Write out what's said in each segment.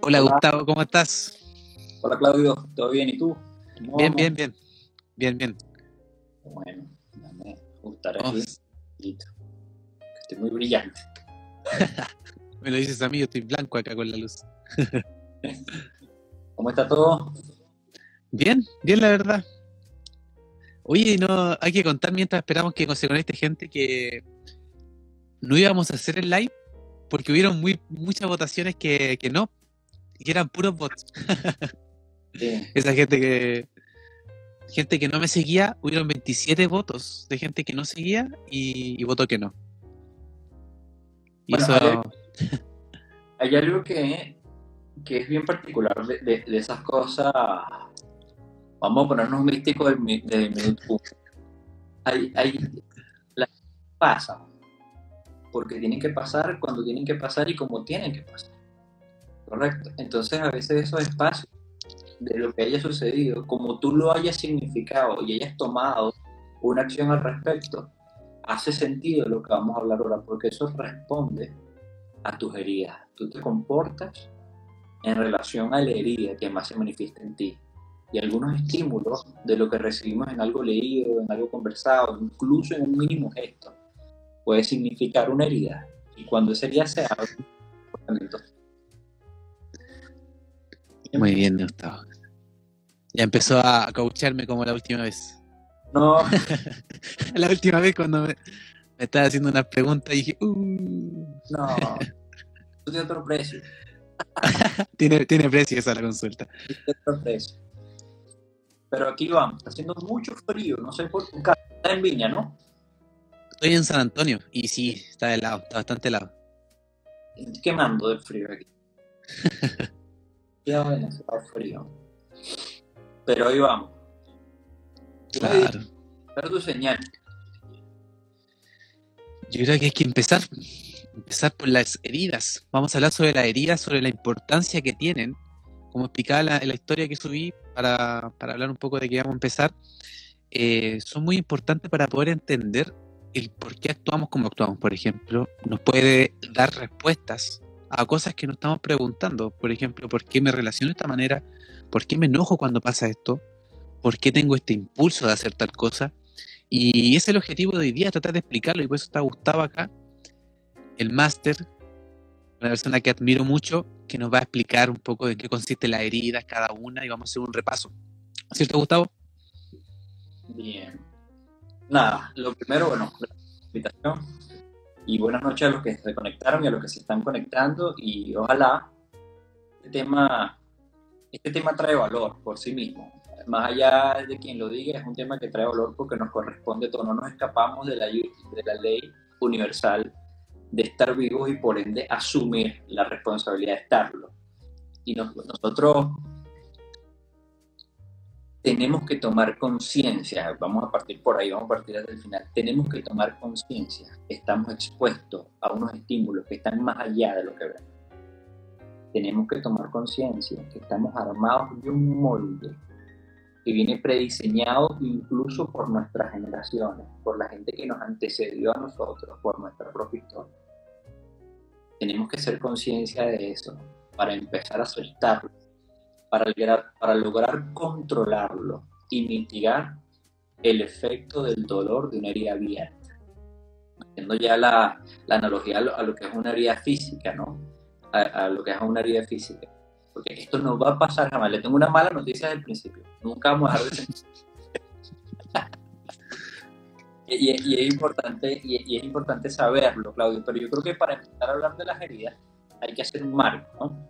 Hola, Gustavo, ¿cómo estás? Hola Claudio, ¿todo bien? ¿Y tú? Bien, bien, bien. Bien, bien. Bueno, me gustará aquí. Listo. Estoy muy brillante. me lo dices a mí, yo estoy blanco acá con la luz. ¿Cómo está todo? Bien, bien la verdad. Oye, no, hay que contar mientras esperamos que se conecte gente que no íbamos a hacer el live porque hubieron muy, muchas votaciones que, que no, y que eran puros bots. Esa gente que gente que no me seguía, hubieron 27 votos de gente que no seguía y, votó que no. Y eso... hay, algo que, que, es bien particular de, de esas cosas vamos a ponernos místicos del, minuto hay, hay, las pasan, porque tienen que pasar cuando tienen que pasar y como tienen que pasar. Correcto. Entonces a veces esos espacios de lo que haya sucedido, como tú lo hayas significado y hayas tomado una acción al respecto, hace sentido lo que vamos a hablar ahora, porque eso responde a tus heridas. Tú te comportas en relación a la herida que más se manifiesta en ti y algunos estímulos de lo que recibimos en algo leído, en algo conversado, incluso en un mínimo gesto, puede significar una herida. Y cuando esa herida se abre, Muy bien, Gustavo. Ya empezó a coacharme como la última vez. No. la última vez cuando me, estaba haciendo una pregunta dije, uh". No. tiene otro precio. tiene, tiene precio esa la consulta. Tiene otro precio. Pero aquí vamos, está haciendo mucho frío, no sé por qué. Está en Viña, ¿no? Estoy en San Antonio y sí, está helado, está bastante helado. Quemando del frío aquí. ya bueno, está frío. Pero ahí vamos. Claro. Dar tu señal. Yo creo que hay que empezar, empezar por las heridas. Vamos a hablar sobre las heridas, sobre la importancia que tienen como explicaba la, la historia que subí para, hablar un poco de qué vamos a empezar, eh, son muy importantes para poder entender el por qué actuamos como actuamos. Por ejemplo, nos puede dar respuestas a cosas que nos estamos preguntando. Por ejemplo, ¿por qué me relaciono de esta manera? ¿Por qué me enojo cuando pasa esto? ¿Por qué tengo este impulso de hacer tal cosa? Y ese es el objetivo de hoy día, tratar de explicarlo. Y por eso está Gustavo acá, el máster, una persona que admiro mucho, que nos va a explicar un poco de qué consiste la herida cada una y vamos a hacer un repaso. ¿Cierto, Gustavo? Bien. Nada, lo primero, bueno, la invitación y buenas noches a los que se conectaron y a los que se están conectando y ojalá este tema, este tema trae valor por sí mismo. Más allá de quien lo diga, es un tema que trae valor porque nos corresponde todo, no nos escapamos de la, de la ley universal de estar vivos y por ende asumir la responsabilidad de estarlo. Y nosotros tenemos que tomar conciencia, vamos a partir por ahí, vamos a partir desde el final, tenemos que tomar conciencia, estamos expuestos a unos estímulos que están más allá de lo que vemos. Tenemos que tomar conciencia que estamos armados de un molde que viene prediseñado incluso por nuestras generaciones, por la gente que nos antecedió a nosotros, por nuestra propia historia. Tenemos que ser conciencia de eso para empezar a soltarlo, para lograr, para lograr controlarlo y mitigar el efecto del dolor de una herida abierta. Haciendo ya la, la analogía a lo, que es una herida física, ¿no? A, lo que es una herida física. Porque esto no va a pasar jamás. Le tengo una mala noticia desde el principio. Nunca vamos a dejar de y, es importante, y, es importante saberlo, Claudio, pero yo creo que para empezar a hablar de las heridas hay que hacer un marco, ¿no?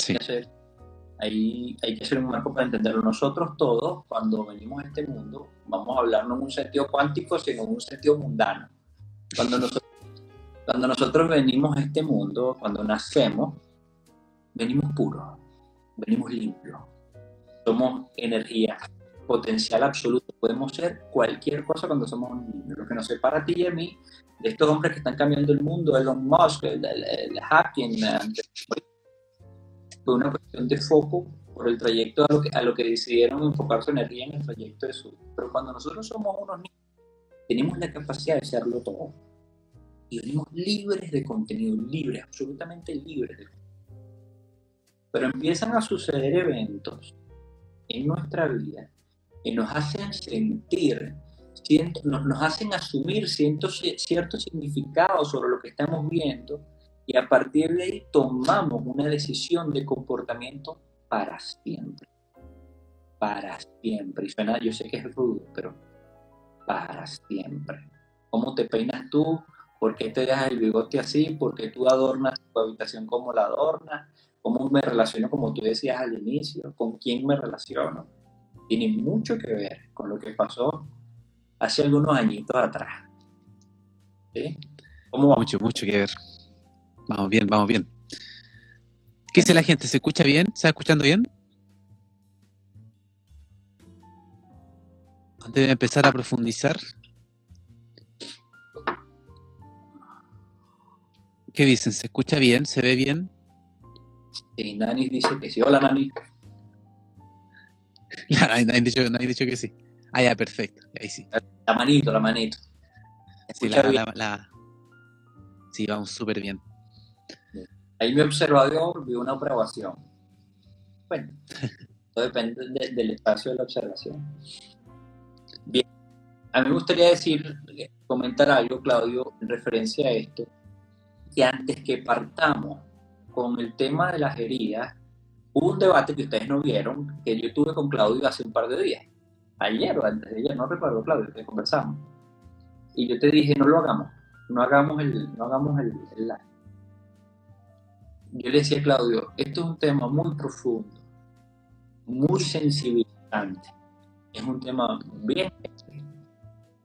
Hay, que hacer, hay, hay que hacer un marco para entenderlo. Nosotros todos, cuando venimos a este mundo, vamos a hablar no en un sentido cuántico, sino en un sentido mundano. Cuando nosotros, cuando nosotros venimos a este mundo, cuando nacemos, venimos puros, venimos limpios, somos energía, potencial absoluto. Podemos ser cualquier cosa cuando somos un niño. Lo que nos separa a ti y a mí de estos hombres que están cambiando el mundo, Elon Musk, el, el, hacking, fue una cuestión de foco por el trayecto a lo, que, a lo que decidieron enfocar su energía en el trayecto de su. Pero cuando nosotros somos unos niños, tenemos la capacidad de hacerlo todo. Y venimos libres de contenido, libres, absolutamente libres de pero empiezan a suceder eventos en nuestra vida que nos hacen sentir, nos hacen asumir cierto, cierto significado sobre lo que estamos viendo y a partir de ahí tomamos una decisión de comportamiento para siempre. Para siempre. Y suena, yo sé que es rudo, pero para siempre. ¿Cómo te peinas tú? ¿Por qué te dejas el bigote así? ¿Por qué tú adornas tu habitación como la adornas? ¿Cómo me relaciono, como tú decías al inicio? ¿Con quién me relaciono? Tiene mucho que ver con lo que pasó hace algunos añitos atrás. ¿Sí? ¿Cómo Mucho, mucho que ver. Vamos bien, vamos bien. ¿Qué dice la gente? ¿Se escucha bien? ¿Se está escuchando bien? Antes de empezar a profundizar. ¿Qué dicen? ¿Se escucha bien? ¿Se ve bien? Sí, Nani dice que sí. Hola, Nani. Nadie ha dicho, dicho, que sí. Ah, ya, perfecto. Ahí sí. La manito, la manito. Sí, la, sí, vamos súper bien. Ahí mi observador vio una aprobación. Bueno, todo depende del espacio de la observación. Bien, a mí me gustaría decir, comentar algo, Claudio, en referencia a esto, que antes que partamos con el tema de las heridas, hubo un debate que ustedes no vieron, que yo tuve con Claudio hace un par de días. Ayer o antes de ayer, no recuerdo, Claudio, que conversamos. Y yo te dije, no lo hagamos, no hagamos el, no hagamos el, el live yo le decía a Claudio, esto es un tema muy profundo, muy sensibilizante, es un tema bien...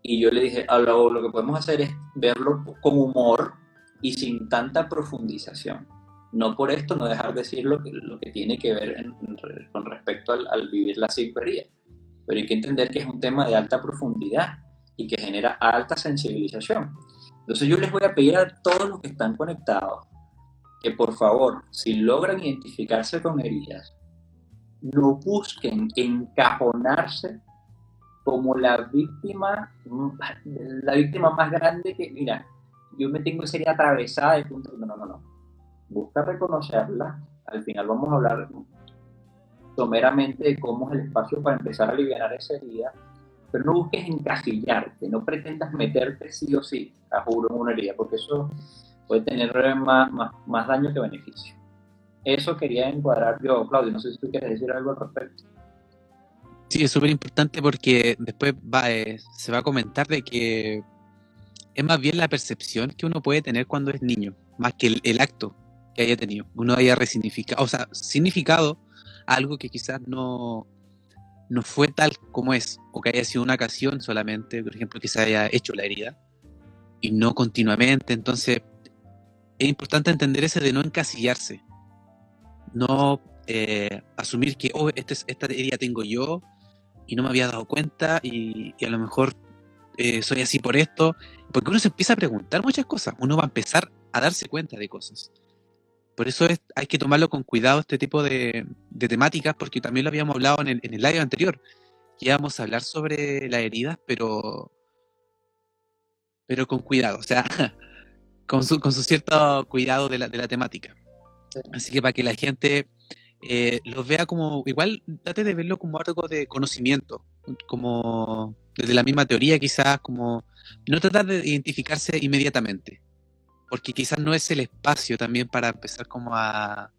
Y yo le dije, lo, lo que podemos hacer es verlo con humor y sin tanta profundización. No por esto no dejar de decir lo que, lo que tiene que ver con respecto al, vivir la psicoería, pero hay que entender que es un tema de alta profundidad y que genera alta sensibilización. Entonces yo les voy a pedir a todos los que están conectados que por favor, si logran identificarse con heridas, no busquen encajonarse como la víctima, la víctima más grande que, mira, yo me tengo herida atravesada de punto, no, no, no. Busca reconocerla. Al final vamos a hablar someramente de cómo es el espacio para empezar a aliviar esa herida, pero no busques encasillarte, no pretendas meterte sí o sí, a juro, en una herida, porque eso puede tener más, más, daño que beneficio. Eso quería encuadrar yo, Claudio. No sé si tú quieres decir algo al respecto. Sí, es súper importante porque después va, eh, se va a comentar de que es más bien la percepción que uno puede tener cuando es niño, más que el, acto que haya tenido. Uno haya resignificado, o sea, significado algo que quizás no, no fue tal como es, o que haya sido una ocasión solamente, por ejemplo, que se haya hecho la herida, y no continuamente. Entonces, es importante entender ese de no encasillarse, no eh, asumir que, oh, este esta herida tengo yo y no me había dado cuenta y, a lo mejor eh, soy así por esto, porque uno se empieza a preguntar muchas cosas, uno va a empezar a darse cuenta de cosas. Por eso es, hay que tomarlo con cuidado este tipo de, temáticas, porque también lo habíamos hablado en el, en el live anterior, que íbamos a hablar sobre las heridas, pero, pero con cuidado, o sea, con su, con su cierto cuidado de la, de la temática. Así que para que la gente eh, los vea como, igual trate de verlo como algo de conocimiento, como desde la misma teoría quizás, como no tratar de identificarse inmediatamente, porque quizás no es el espacio también para empezar como a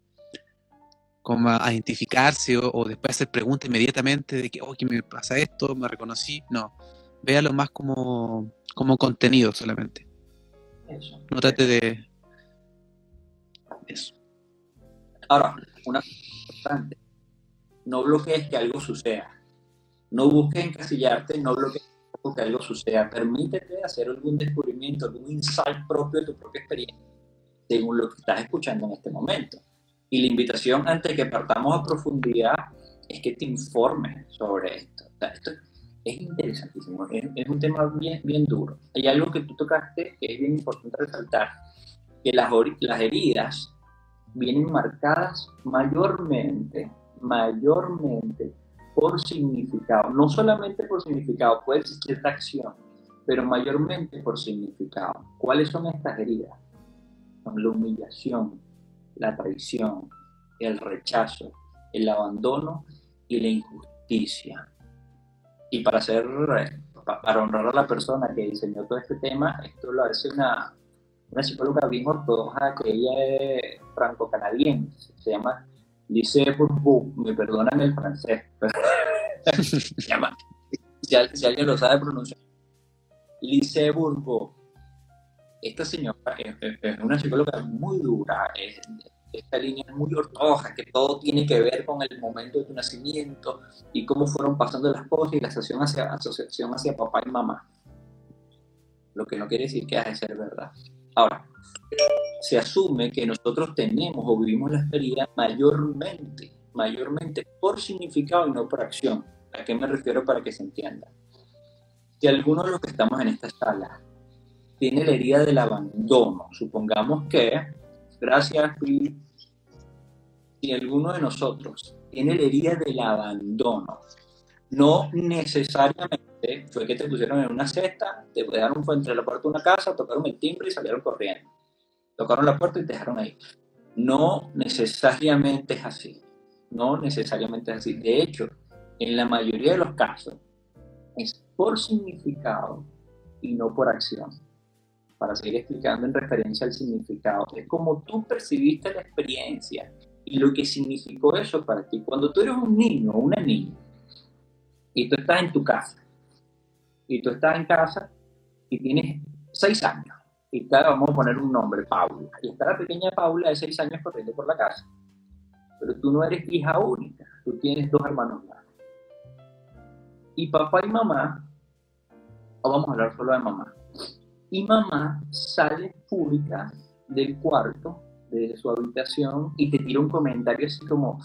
como a identificarse o, después hacer preguntas inmediatamente de que, oh, ¿qué me pasa esto? ¿Me reconocí? No, véalo más como, como contenido solamente. Eso. No trate de eso. Ahora, una cosa importante. No bloquees que algo suceda. No busques encasillarte, no bloquees que algo suceda. Permítete hacer algún descubrimiento, algún insight propio de tu propia experiencia, según lo que estás escuchando en este momento. Y la invitación, antes de que partamos a profundidad, es que te informes sobre esto. esto es interesantísimo, es, un tema bien, bien duro. Hay algo que tú tocaste que es bien importante resaltar, que las, las heridas vienen marcadas mayormente, mayormente por significado, no solamente por significado, puede existir acción, pero mayormente por significado. ¿Cuáles son estas heridas? Son la humillación, la traición, el rechazo, el abandono y la injusticia. Y para hacer, para honrar a la persona que diseñó todo este tema, esto lo hace una, una psicóloga bien ortodoxa que ella es franco-canadiense, se llama Lise Bourbeau, me perdonan el francés, se llama, si, alguien lo sabe pronunciar, Lise Bourbeau. Esta señora es, una psicóloga muy dura, esta línea muy ortodoxa, que todo tiene que ver con el momento de tu nacimiento y cómo fueron pasando las cosas y la asociación hacia, asociación hacia papá y mamá. Lo que no quiere decir que ha de ser verdad. Ahora, se asume que nosotros tenemos o vivimos la experiencia mayormente, mayormente por significado y no por acción. ¿A qué me refiero para que se entienda? Si alguno de los que estamos en esta sala tiene la herida del abandono, supongamos que, gracias, si alguno de nosotros tiene la herida del abandono, no necesariamente fue que te pusieron en una cesta, te dejaron entre la puerta de una casa, tocaron el timbre y salieron corriendo. Tocaron la puerta y te dejaron ahí. No necesariamente es así. No necesariamente es así. De hecho, en la mayoría de los casos, es por significado y no por acción. Para seguir explicando en referencia al significado, es como tú percibiste la experiencia y lo que significó eso para ti. Cuando tú eres un niño o una niña, y tú estás en tu casa, y tú estás en casa y tienes seis años, y está, vamos a poner un nombre, Paula, y está la pequeña Paula de seis años corriendo por la casa, pero tú no eres hija única, tú tienes dos hermanos más. Y papá y mamá, o vamos a hablar solo de mamá, y mamá sale pública del cuarto, de su habitación, y te tira un comentario así como,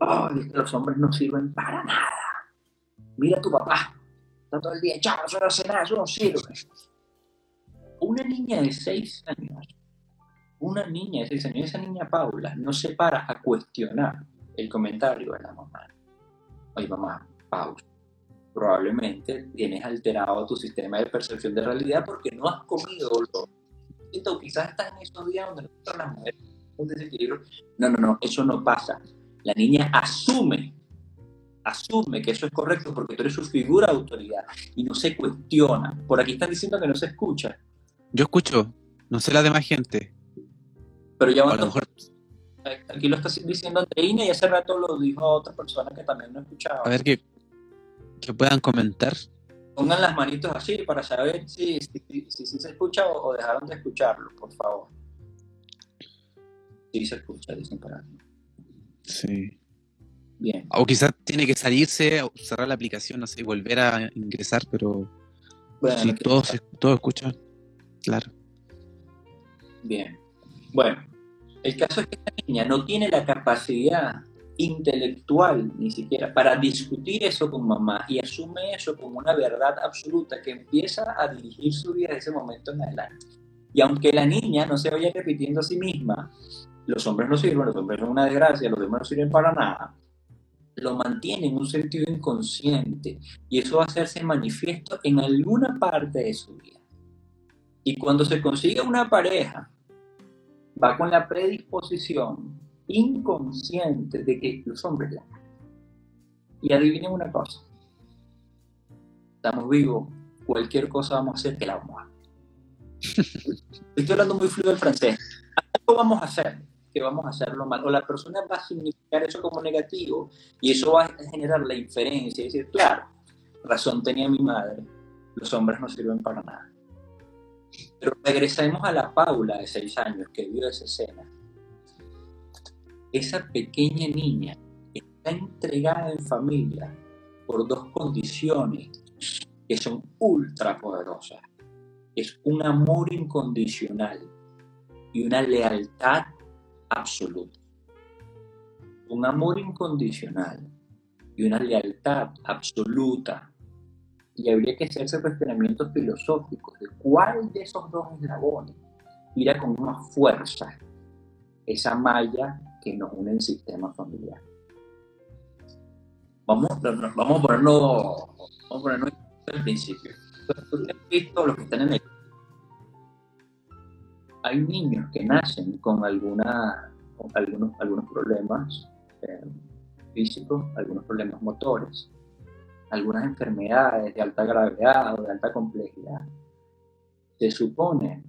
oh, los hombres no sirven para nada mira a tu papá, está todo el día echado, eso no hace nada, eso no sirve. Una niña de seis años, una niña de seis años, esa niña Paula, no se para a cuestionar el comentario de la mamá. Oye, mamá, pausa. Probablemente tienes alterado tu sistema de percepción de realidad porque no has comido lo. Entonces, quizás estás en esos días donde las mujeres un desequilibrio. No, no, no, eso no pasa. La niña asume asume que eso es correcto porque tú eres su figura de autoridad y no se cuestiona. Por aquí están diciendo que no se escucha. Yo escucho, no sé la demás gente. Pero ya a lo mejor... Aquí lo está diciendo Andreina y hace rato lo dijo otra persona que también no escuchaba. A ver que, que puedan comentar. Pongan las manitos así para saber si, si, se escucha o, dejaron de escucharlo, por favor. Sí se escucha, dicen para mí. Sí. Bien. O quizás tiene que salirse, cerrar la aplicación, no sé, volver a ingresar, pero bueno, si todos, escuchan, claro. Bien. Bueno, el caso es que esta niña no tiene la capacidad intelectual ni siquiera para discutir eso con mamá y asume eso como una verdad absoluta que empieza a dirigir su vida desde ese momento en adelante. Y aunque la niña no se vaya repitiendo a sí misma, los hombres no sirven, los hombres son una desgracia, los demás no sirven para nada, lo mantiene en un sentido inconsciente y eso va a hacerse manifiesto en alguna parte de su vida. Y cuando se consigue una pareja, va con la predisposición inconsciente de que los hombres la Y adivinen una cosa, estamos vivos, cualquier cosa vamos a hacer que la vamos a Estoy hablando muy fluido el francés. Algo vamos a hacer que vamos a hacerlo mal, o la persona va a significar eso como negativo, y eso va a generar la inferencia, y decir, claro, razón tenía mi madre, los hombres no sirven para nada. Pero regresemos a la Paula de seis años que vio esa escena. Esa pequeña niña está entregada en familia por dos condiciones que son ultra poderosas. Es un amor incondicional y una lealtad absoluta. Un amor incondicional y una lealtad absoluta. Y habría que hacerse cuestionamientos filosóficos de cuál de esos dos eslabones irá con más fuerza esa malla que nos une el sistema familiar. Vamos, vamos a ponerlo, vamos a ponerlo al principio. Ustedes visto los que están en el hay niños que nacen con alguna algunos, algunos problemas eh, físicos, algunos problemas motores, algunas enfermedades de alta gravedad o de alta complejidad. Se supone,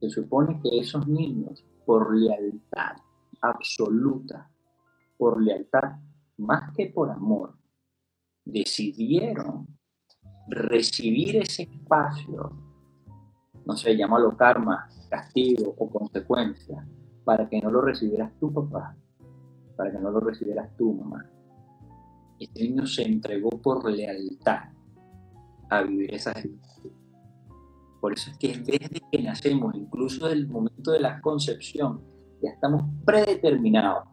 se supone que esos niños, por lealtad absoluta, por lealtad más que por amor, decidieron recibir ese espacio, no sé, llámalo karma, castigo o consecuencia, para que no lo recibieras tu papá, para que no lo recibieras tu mamá. Este niño se entregó por lealtad a vivir experiencias. Por eso es que desde que nacemos, incluso del momento de la concepción, ya estamos predeterminados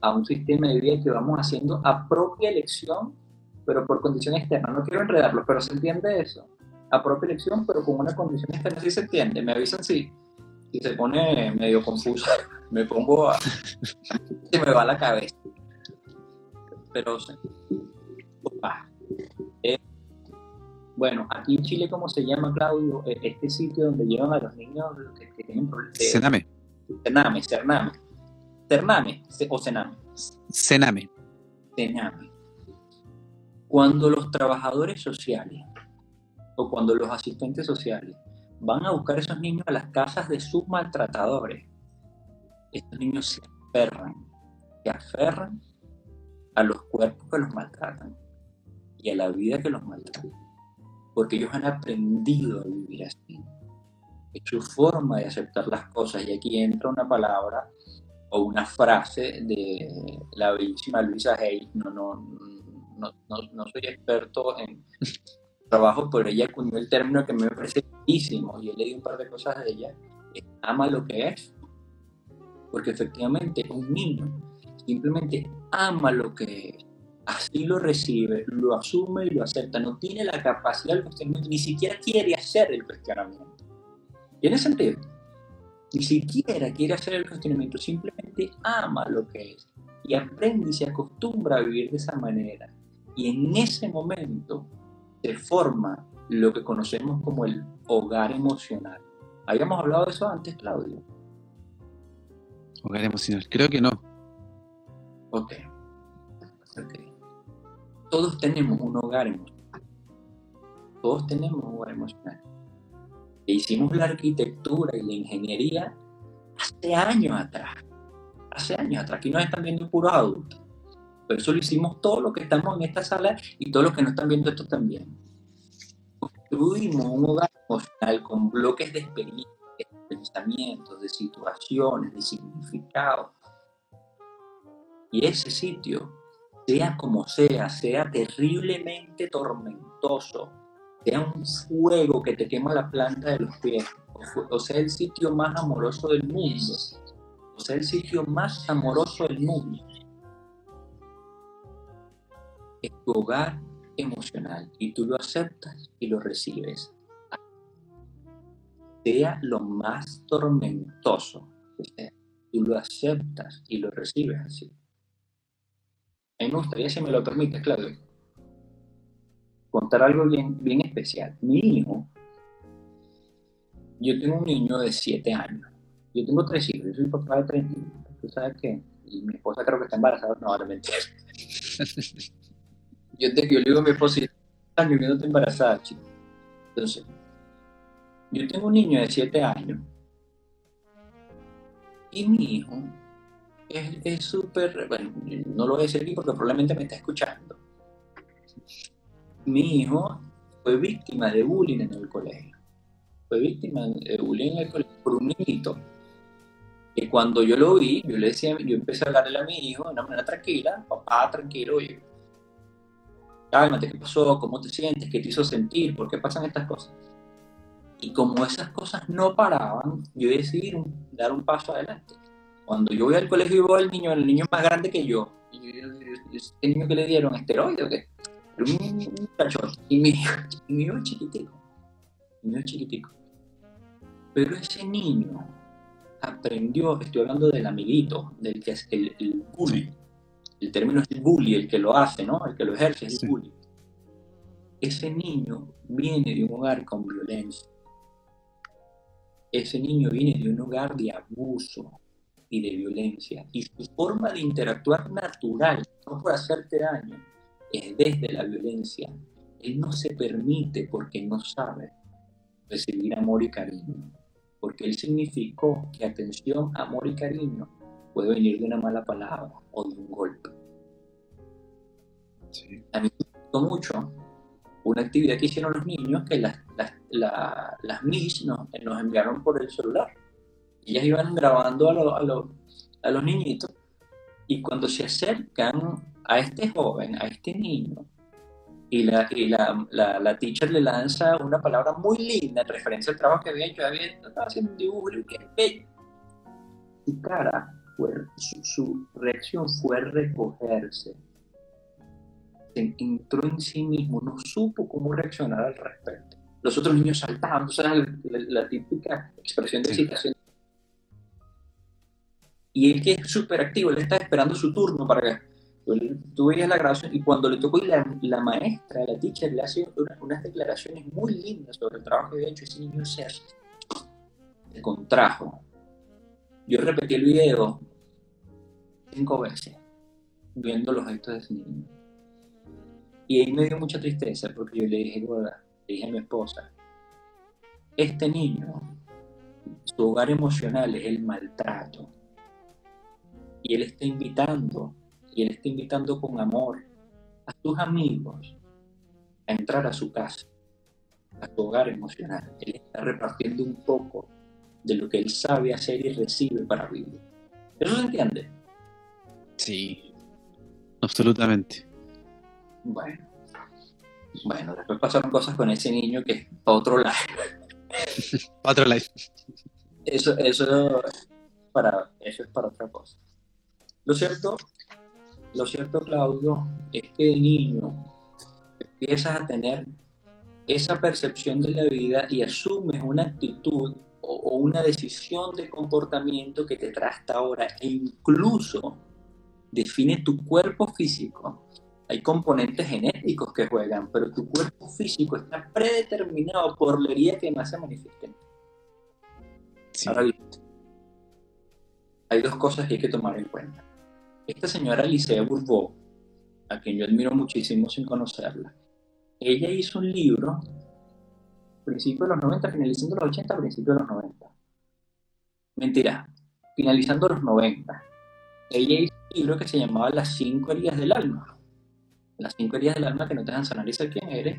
a un sistema de vida que vamos haciendo a propia elección, pero por condición externa. No quiero enredarlo, pero se entiende eso. A propia elección, pero con una condición externa. Sí se entiende. Me avisan si, si se pone medio confuso. Me pongo a... se me va la cabeza. Pero... Eh, bueno, aquí en Chile, ¿cómo se llama, Claudio? Eh, este sitio donde llevan a los niños que, tienen problemas. Sename. Sename, Cername. Cername o Sename. Sename. Sename. Cuando los trabajadores sociales o cuando los asistentes sociales van a buscar a esos niños a las casas de sus maltratadores, estos niños se aferran, se aferran a los cuerpos que los maltratan y a la vida que los maltrata, porque ellos han aprendido a vivir así. Su forma de aceptar las cosas. Y aquí entra una palabra o una frase de la bellísima Luisa Hay, no, no, no, no, soy experto en trabajo, pero ella acuñó el término que me parece y he leído un par de cosas de ella, ama lo que es, porque efectivamente un niño. Simplemente ama lo que es, así lo recibe, lo asume y lo acepta, no tiene la capacidad del cuestionamiento, ni siquiera quiere hacer el cuestionamiento. ¿Tiene sentido? Ni siquiera quiere hacer el cuestionamiento, simplemente ama lo que es y aprende y se acostumbra a vivir de esa manera. Y en ese momento se forma lo que conocemos como el hogar emocional. ¿Habíamos hablado de eso antes, Claudio? Hogar emocional, creo que no. Ok. Todos tenemos un hogar emocional. Todos tenemos un hogar emocional. E hicimos la arquitectura y la ingeniería hace años atrás. Hace años atrás. Aquí nos están viendo puros adultos. Por eso lo hicimos todo lo que estamos en esta sala y todos los que nos están viendo esto también. Construimos un hogar emocional con bloques de experiencias, de pensamientos, de situaciones, de significados. Y ese sitio, sea como sea, sea terriblemente tormentoso, sea un fuego que te quema la planta de los pies, o sea el sitio más amoroso del mundo, o sea el sitio más amoroso del mundo, es tu hogar emocional y tú lo aceptas y lo recibes. Sea lo más tormentoso que tú lo aceptas y lo recibes así. A mí me gustaría, si me lo permites, Claudio, contar algo bien, bien especial. Mi hijo, yo tengo un niño de 7 años. Yo tengo tres hijos, yo soy papá de tres niños. Tú sabes que, y mi esposa creo que está embarazada, no, ahora mentira. Yo, te, yo le digo a mi esposa, años que no estoy embarazada, chico. Entonces, yo tengo un niño de 7 años y mi hijo es súper, bueno, no lo voy a decir aquí porque probablemente me está escuchando. Mi hijo fue víctima de bullying en el colegio. Fue víctima de bullying en el colegio por un niñito. Y cuando yo lo vi, yo le decía, yo empecé a hablarle a mi hijo de una manera tranquila, papá, tranquilo, oye, cálmate, ¿qué pasó? ¿Cómo te sientes? ¿Qué te hizo sentir? ¿Por qué pasan estas cosas? Y como esas cosas no paraban, yo decidí dar un paso adelante. Cuando yo voy al colegio y veo al niño, el niño más grande que yo, y ¿este niño que le dieron? ¿Esteroide o qué? Un, muchacho, y mi, hijo es chiquitico, hijo es chiquitico. Pero ese niño aprendió, estoy hablando del amiguito, del que es el, el bully, el término es el bully, el que lo hace, ¿no? El que lo ejerce es el bully. Ese niño viene de un hogar con violencia. Ese niño viene de un hogar de abuso. y de violencia. Y su forma de interactuar natural, no por hacerte daño, es desde la violencia. Él no se permite porque no sabe recibir amor y cariño, porque él significó que atención, amor y cariño puede venir de una mala palabra o de un golpe. A mí me gustó mucho una actividad que hicieron los niños que las, las, las Miss nos, nos, enviaron por el celular. Ellas iban grabando a, a, a los niñitos y cuando se acercan a este joven, a este niño, y la, y la, la, la, teacher le lanza una palabra muy linda en referencia al trabajo que había hecho, había, estaba haciendo un dibujo y que bello. Su cara, su, su reacción fue recogerse. Se entró en sí mismo, no supo cómo reaccionar al respecto. Los otros niños saltaban, o sea, la, la, típica expresión de excitación. Y él que es súper activo, él está esperando su turno para que tú veías la grabación y cuando le tocó y la, la maestra, la teacher, le hace unas declaraciones muy lindas sobre el trabajo que había hecho ese niño se, se contrajo. Yo repetí el video cinco veces viendo los gestos de ese niño. Y ahí me dio mucha tristeza porque yo le dije, le dije a mi esposa, este niño, su hogar emocional es el maltrato. Y él está invitando y Él está invitando con amor a sus amigos a entrar a su casa, a su hogar emocional. Él está repartiendo un poco de lo que Él sabe hacer y recibe para vivir. ¿Eso se entiende? Sí, absolutamente. Bueno, bueno, después pasaron cosas con ese niño que es otro live. otro live. Eso, eso, para, eso es para otra cosa. Lo cierto lo cierto, Claudio, es que de niño empiezas a tener esa percepción de la vida y asumes una actitud o, una decisión de comportamiento que te trae hasta ahora e incluso define tu cuerpo físico. Hay componentes genéticos que juegan, pero tu cuerpo físico está predeterminado por la herida que más se manifieste. Ahora hay dos cosas que hay que tomar en cuenta esta señora Alicia Bourbeau, a quien yo admiro muchísimo sin conocerla, ella hizo un libro, principio de los 90, finalizando los 80, principio de los 90. Mentira, finalizando los 90. Ella hizo un libro que se llamaba Las cinco heridas del alma. Las cinco heridas del alma que no te dejan sanar y ser quién eres.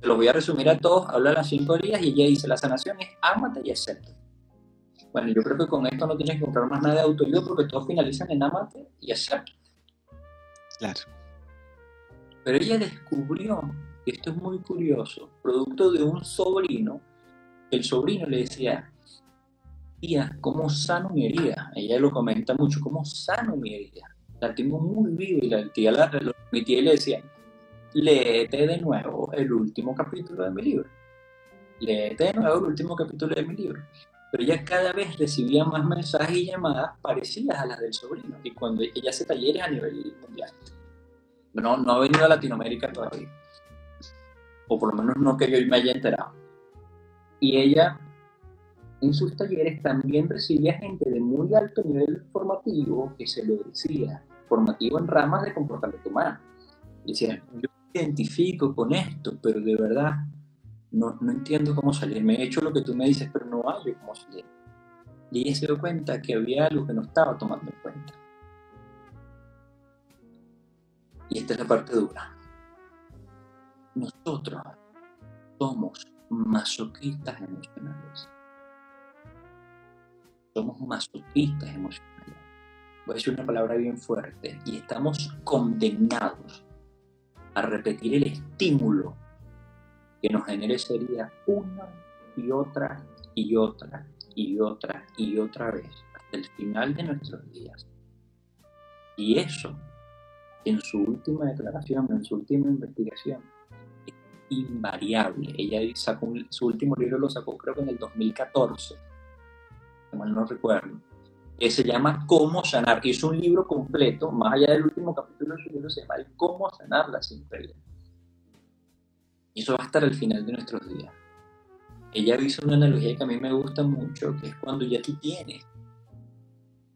Te los voy a resumir a todos, habla de las cinco heridas y ella dice, la sanación es ámate y acepta. Bueno, yo creo que con esto no tienes que comprar más nada de autoayuda porque todos finalizan en amate y acepto. Claro. Pero ella descubrió, y esto es muy curioso, producto de un sobrino, el sobrino le decía, tía, ¿cómo sano mi herida? Ella lo comenta mucho, ¿cómo sano mi herida? La tengo muy viva y la tía, la, mi tía le decía, léete de nuevo el último capítulo de mi libro. Léete de nuevo el último capítulo de mi libro pero ella cada vez recibía más mensajes y llamadas parecidas a las del sobrino. Y cuando ella hace talleres a nivel mundial, no, no ha venido a Latinoamérica todavía, o por lo menos no que yo me haya enterado. Y ella en sus talleres también recibía gente de muy alto nivel formativo que se lo decía, formativo en ramas de comportamiento humano. Y decía, yo me identifico con esto, pero de verdad no, no entiendo cómo salir. Me he hecho lo que tú me dices, pero no hay cómo salir. Y ella se dio cuenta que había algo que no estaba tomando en cuenta. Y esta es la parte dura. Nosotros somos masoquistas emocionales. Somos masoquistas emocionales. Voy a decir una palabra bien fuerte. Y estamos condenados a repetir el estímulo que nos genere una y otra y otra y otra y otra vez hasta el final de nuestros días. Y eso, en su última declaración, en su última investigación, es invariable. Ella sacó su último libro lo sacó creo que en el 2014, mal no recuerdo, que se llama Cómo sanar. Es un libro completo, más allá del último capítulo de su libro, se llama Cómo sanar la sinceridad. Y eso va a estar al final de nuestros días. Ella hizo una analogía que a mí me gusta mucho, que es cuando ya tú tienes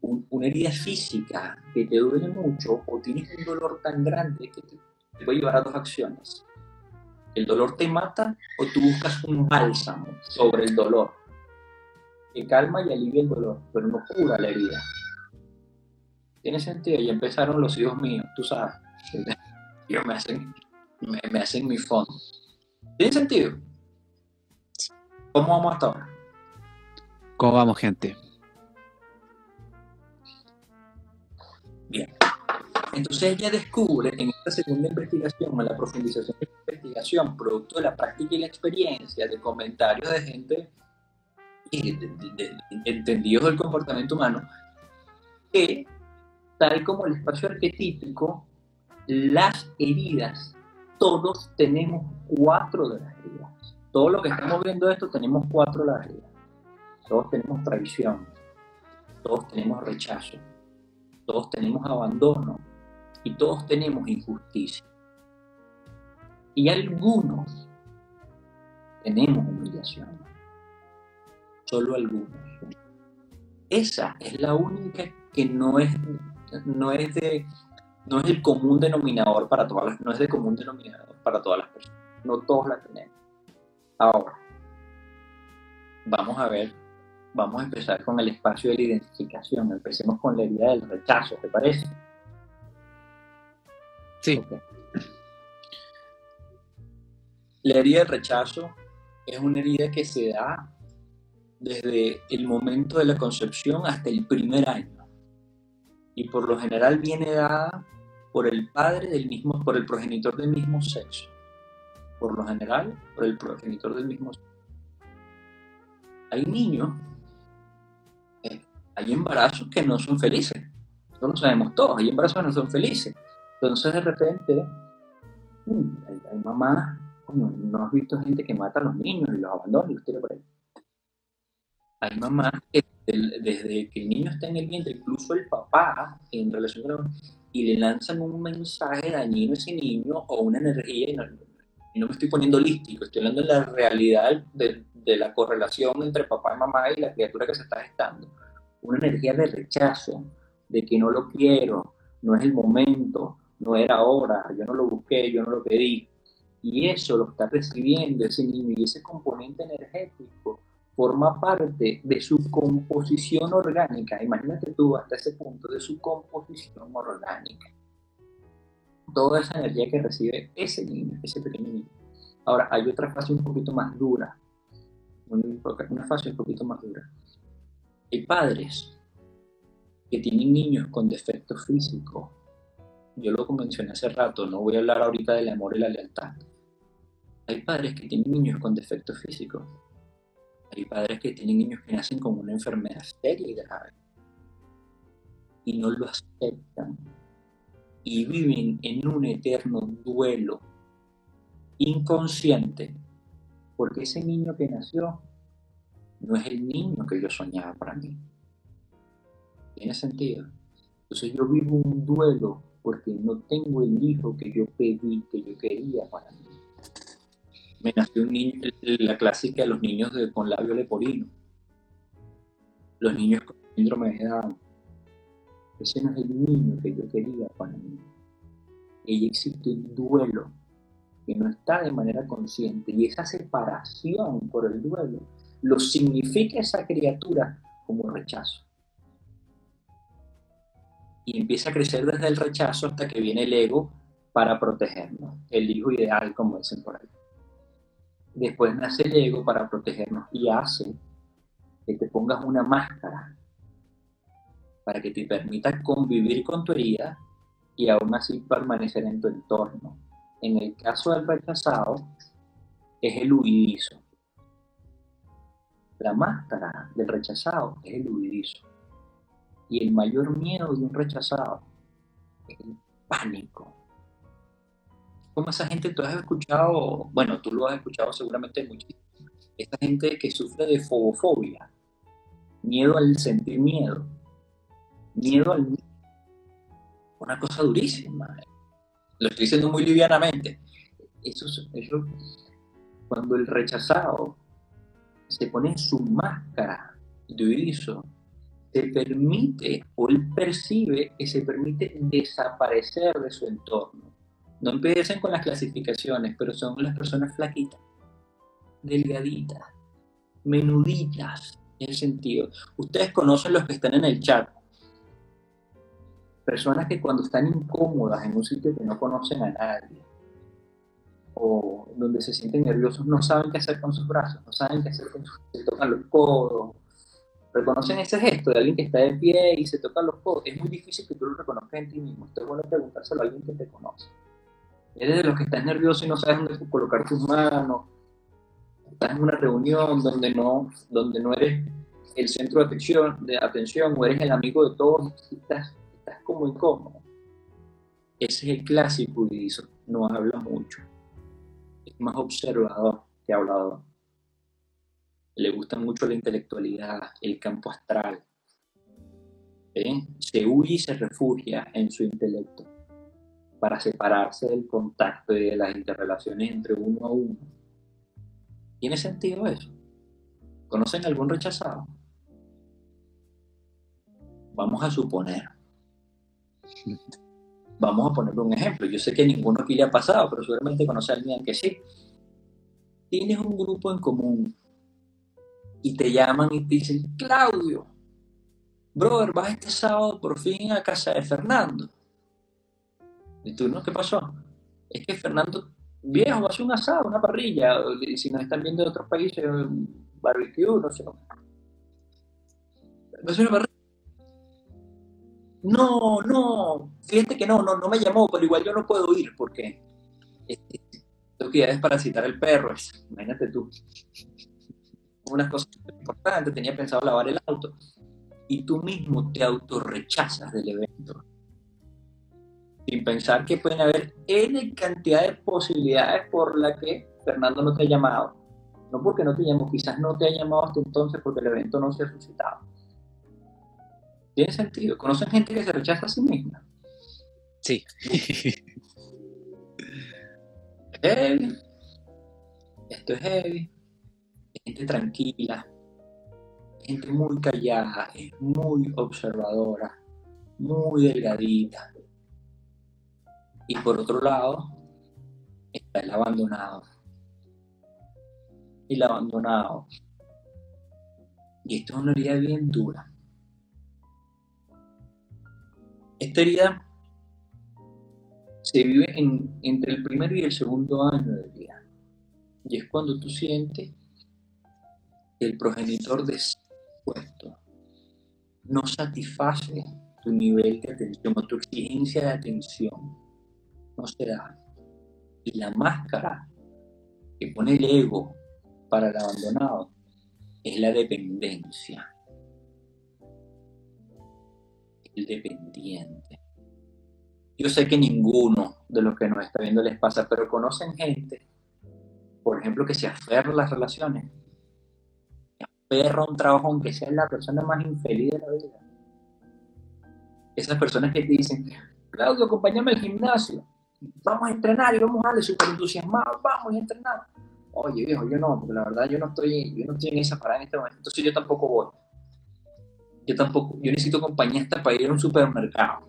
una herida física que te duele mucho o tienes un dolor tan grande que te, te puede llevar a dos acciones. El dolor te mata o tú buscas un bálsamo sobre el dolor que calma y alivia el dolor, pero no cura la herida. Tiene sentido, ya empezaron los hijos míos, tú sabes. Ellos me hacen, me, hacen mi fondo. ¿Tiene sentido? ¿Cómo vamos hasta ahora? ¿Cómo vamos, gente? Bien. Entonces ella descubre en esta segunda investigación, en la profundización de la investigación, producto de la práctica y la experiencia, de comentarios de gente entendidos del comportamiento humano, que tal como el espacio arquetípico, las heridas, todos tenemos cuatro de las heridas. Todo lo que estamos viendo esto, tenemos cuatro de las heridas. Todos tenemos traición, todos tenemos rechazo, todos tenemos abandono y todos tenemos injusticia. Y algunos tenemos humillación. Solo algunos. Esa es la única que no es, no es de no es el común denominador para todas las, no es de común denominador para todas las personas. No todos la tenemos. Ahora, vamos a ver, vamos a empezar con el espacio de la identificación. Empecemos con la herida del rechazo, ¿te parece? Sí. La herida del rechazo es una herida que se da desde el momento de la concepción hasta el primer año. Y por lo general viene dada por el padre del mismo, por el progenitor del mismo sexo. Por lo general, por el progenitor del mismo sexo. Hay niños, eh, hay embarazos que no son felices. Eso lo sabemos todos, hay embarazos que no son felices. Entonces de repente, mm, hay, mamá, no has visto gente que mata a los niños y los abandona y los tira por ahí. Hay mamás que desde que el niño está en el vientre, incluso el papá, en relación con y le lanzan un mensaje dañino a ese niño o una energía, y no, me estoy poniendo lístico, estoy hablando de la realidad de, de, la correlación entre papá y mamá y la criatura que se está gestando. Una energía de rechazo, de que no lo quiero, no es el momento, no era ahora, yo no lo busqué, yo no lo pedí. Y eso lo está recibiendo ese niño y ese componente energético forma parte de su composición orgánica. Imagínate tú hasta ese punto de su composición orgánica. Toda esa energía que recibe ese niño, ese pequeño niño. Ahora, hay otra fase un poquito más dura. Una fase un poquito más dura. Hay padres que tienen niños con defectos físicos. Yo lo mencioné hace rato, no voy a hablar ahorita del amor y la lealtad. Hay padres que tienen niños con defectos físicos hay padres que tienen niños que nacen con una enfermedad seria y grave y no lo aceptan y viven en un eterno duelo inconsciente porque ese niño que nació no es el niño que yo soñaba para mí. ¿Tiene sentido? Entonces yo vivo un duelo porque no tengo el hijo que yo pedí, que yo quería para mí me nació un niño, la clásica de los niños con labio leporino, los niños con síndrome de Down. Ese no es el niño que yo quería para mí. Y existe un duelo que no está de manera consciente y esa separación por el duelo lo significa esa criatura como rechazo. Y empieza a crecer desde el rechazo hasta que viene el ego para protegernos, el hijo ideal, como dicen por ahí. Después nace el ego para protegernos y hace que te pongas una máscara para que te permita convivir con tu herida y aún así permanecer en tu entorno. En el caso del rechazado, es el huidizo. La máscara del rechazado es el huidizo. Y el mayor miedo de un rechazado es el pánico como esa gente, tú has escuchado, bueno, tú lo has escuchado seguramente muchísimo, esta gente que sufre de fobofobia, miedo al sentir miedo, miedo al una cosa durísima. Lo estoy diciendo muy livianamente. Eso, eso, cuando el rechazado se pone en su máscara de huidizo, se permite o él percibe que se permite desaparecer de su entorno. No empiecen con las clasificaciones, pero son las personas flaquitas, delgaditas, menuditas, en el sentido. Ustedes conocen los que están en el chat. Personas que cuando están incómodas en un sitio que no conocen a nadie, o donde se sienten nerviosos, no saben qué hacer con sus brazos, no saben qué hacer con sus... se tocan los codos, reconocen ese gesto de alguien que está de pie y se toca los codos. Es muy difícil que tú lo reconozcas en ti mismo. Esto es bueno preguntárselo a alguien que te conoce. Eres de los que estás nervioso y no sabes dónde colocar tus manos. Estás en una reunión donde no, donde no eres el centro de atención, de atención o eres el amigo de todos. Estás, estás como incómodo. Ese es el clásico y eso no habla mucho. Es más observador que hablador le gusta mucho la intelectualidad, el campo astral. Se huye y se refugia en su intelecto para separarse del contacto y de las interrelaciones entre uno a uno. ¿Tiene sentido eso? ¿Conocen algún rechazado? Vamos a suponer. Vamos a poner un ejemplo. Yo sé que ninguno aquí le ha pasado, pero seguramente conoce a alguien que sí. Tienes un grupo en común y te llaman y te dicen, Claudio, brother, vas este sábado por fin a casa de Fernando. Y tú, ¿no? ¿Qué pasó? Es que Fernando, viejo, va a hacer un asado, una parrilla, si nos están viendo de otros países, un barbecue, no sé. A. No, no, fíjate que no, no, no me llamó, pero igual yo no puedo ir porque tengo que es para citar el perro, imagínate tú unas cosas importantes, tenía pensado lavar el auto, y tú mismo te autorrechazas del evento. Sin pensar que pueden haber N cantidad de posibilidades por las que Fernando no te ha llamado. No porque no te llamó, quizás no te ha llamado hasta entonces porque el evento no se ha suscitado. ¿Tiene sentido? ¿Conocen gente que se rechaza a sí misma? Sí. heavy. Esto es heavy gente tranquila, gente muy callada, es muy observadora, muy delgadita. Y por otro lado, está el abandonado. El abandonado. Y esto es una herida bien dura. Esta herida se vive entre el primer y el segundo año de vida. Y es cuando tú sientes el progenitor despuesto no satisface tu nivel de atención o tu exigencia de atención, no se da. Y la máscara que pone el ego para el abandonado es la dependencia. El dependiente. Yo sé que ninguno de los que nos está viendo les pasa, pero conocen gente, por ejemplo, que se aferra a las relaciones perro un trabajo, aunque sea la persona más infeliz de la vida. Esas personas que te dicen, Claudio, acompáñame al gimnasio, vamos a entrenar y vamos a darle súper entusiasmado, vamos a entrenar. Oye, viejo, yo no, porque la verdad yo no estoy, yo no estoy en esa parada en este momento, entonces yo tampoco voy. Yo tampoco, yo necesito compañía hasta para ir a un supermercado.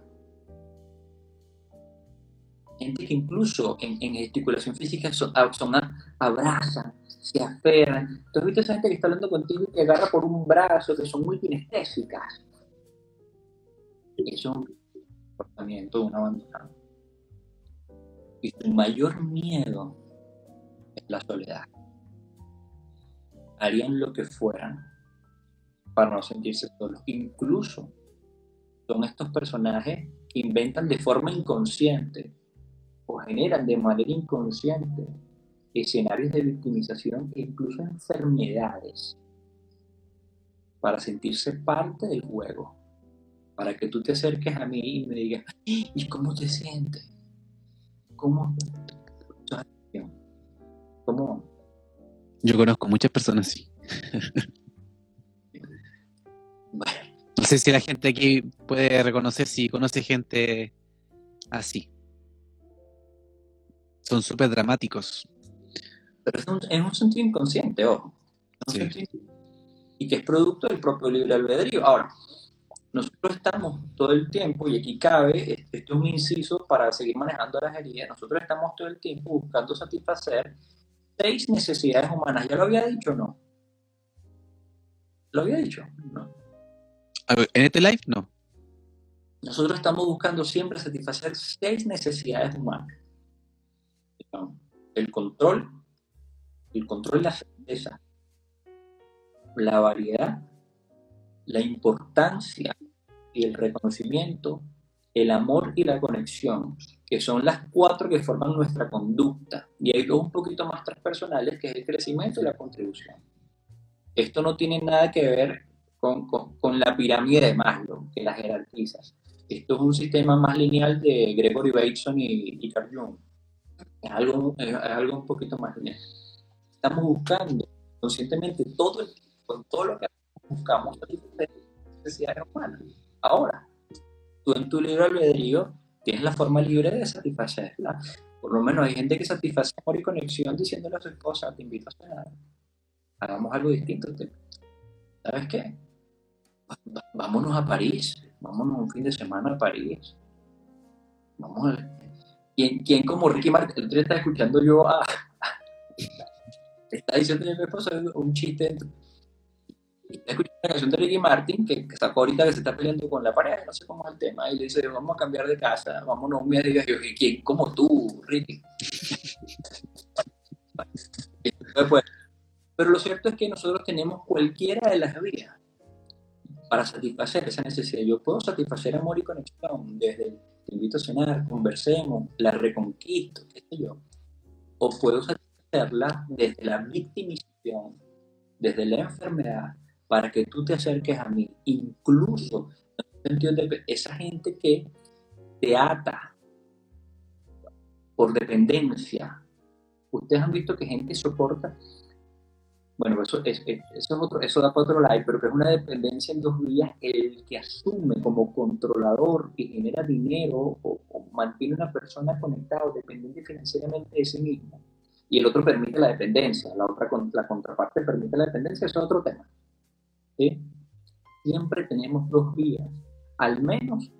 Gente que incluso en, en gesticulación física son, son abrazan, se aferran. Tú has visto esa gente que está hablando contigo y te agarra por un brazo, que son muy kinestésicas. Eso es un comportamiento un abandonado. Y su mayor miedo es la soledad. Harían lo que fueran para no sentirse solos. Incluso son estos personajes que inventan de forma inconsciente o generan de manera inconsciente escenarios de victimización e incluso enfermedades para sentirse parte del juego, para que tú te acerques a mí y me digas, ¿y cómo te sientes? ¿Cómo? ¿Cómo? Yo conozco muchas personas así. bueno. No sé si la gente aquí puede reconocer si conoce gente así. Son súper dramáticos pero es un, un sentido inconsciente, ojo. y que es producto del propio libre albedrío. Ahora, nosotros estamos todo el tiempo, y aquí cabe, esto es un inciso para seguir manejando las heridas, nosotros estamos todo el tiempo buscando satisfacer seis necesidades humanas. ¿Ya lo había dicho o no? ¿Lo había dicho? No. ¿En este live? No. Nosotros estamos buscando siempre satisfacer seis necesidades humanas. El control, el control de la certeza, la variedad, la importancia y el reconocimiento, el amor y la conexión, que son las cuatro que forman nuestra conducta. Y hay dos un poquito más transpersonales, que es el crecimiento y la contribución. Esto no tiene nada que ver con, con, la pirámide de Maslow, que las jerarquizas. Esto es un sistema más lineal de Gregory Bateson y, y Carl Jung. Es algo, es algo un poquito más lineal. Estamos buscando conscientemente todo el con todo lo que buscamos necesidades humanas. Ahora, tú en tu libro albedrío tienes la forma libre de satisfacerla. Por lo menos hay gente que satisface amor y conexión diciéndole a su esposa, te invito a cenar. Hagamos algo distinto. ¿Sabes qué? Vámonos a París. Vámonos un fin de semana a París. Vamos a... ¿Quién, quién como Ricky Martin? Está escuchando yo a... está diciendo a mi esposa un chiste escuché una canción de Ricky Martin que, sacó ahorita que se está peleando con la pareja, no sé cómo es el tema, y le dice, vamos a cambiar de casa, vámonos un mes de viaje. Y ¿quién? Como tú, Ricky. Pero lo cierto es que nosotros tenemos cualquiera de las vías para satisfacer esa necesidad. Yo puedo satisfacer amor y conexión desde te invito a cenar, conversemos, la reconquisto, qué sé yo. O puedo satisfacerla desde la victimización, desde la enfermedad, para que tú te acerques a mí, incluso de esa gente que te ata por dependencia. Ustedes han visto que gente soporta, bueno, eso, es, eso, es otro, eso da para otro lado, pero que es una dependencia en dos vías, el que asume como controlador y genera dinero o, mantiene una persona conectada o dependiente financieramente de sí mismo, y el otro permite la dependencia, la otra la contraparte permite la dependencia, eso es otro tema. Siempre tenemos dos vías, al menos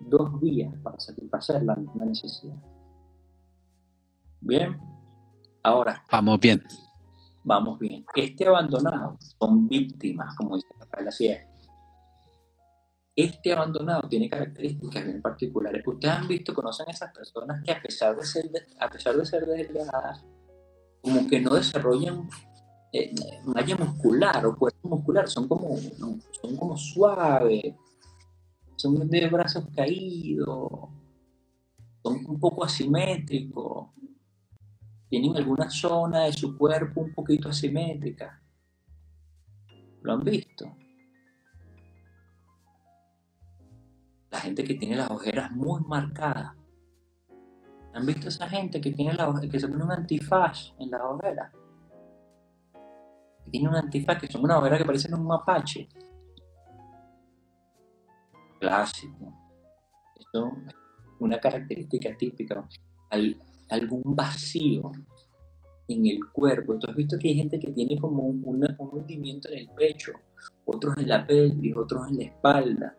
dos vías para satisfacer la misma necesidad. Bien, ahora. Vamos bien. Vamos bien. Este abandonado son víctimas, como dice Rafael Sierra. Este abandonado tiene características bien particulares. Ustedes han visto, conocen a esas personas que a pesar de ser, a pesar de ser delgadas, como que no desarrollan eh, malla muscular o cuerpo muscular, son como, son como suaves, son de brazos caídos, son un poco asimétricos, tienen alguna zona de su cuerpo un poquito asimétrica. ¿Lo han visto? La gente que tiene las ojeras muy marcadas. ¿Han visto esa gente que tiene la, que se pone un antifaz en las ojeras? Tiene un antifaz que son una hoguera que parecen un mapache. Clásico. Esto es una característica típica. algún vacío en el cuerpo. Tú has visto que hay gente que tiene como un, un hundimiento en el pecho, otros en la pelvis, otros en la espalda.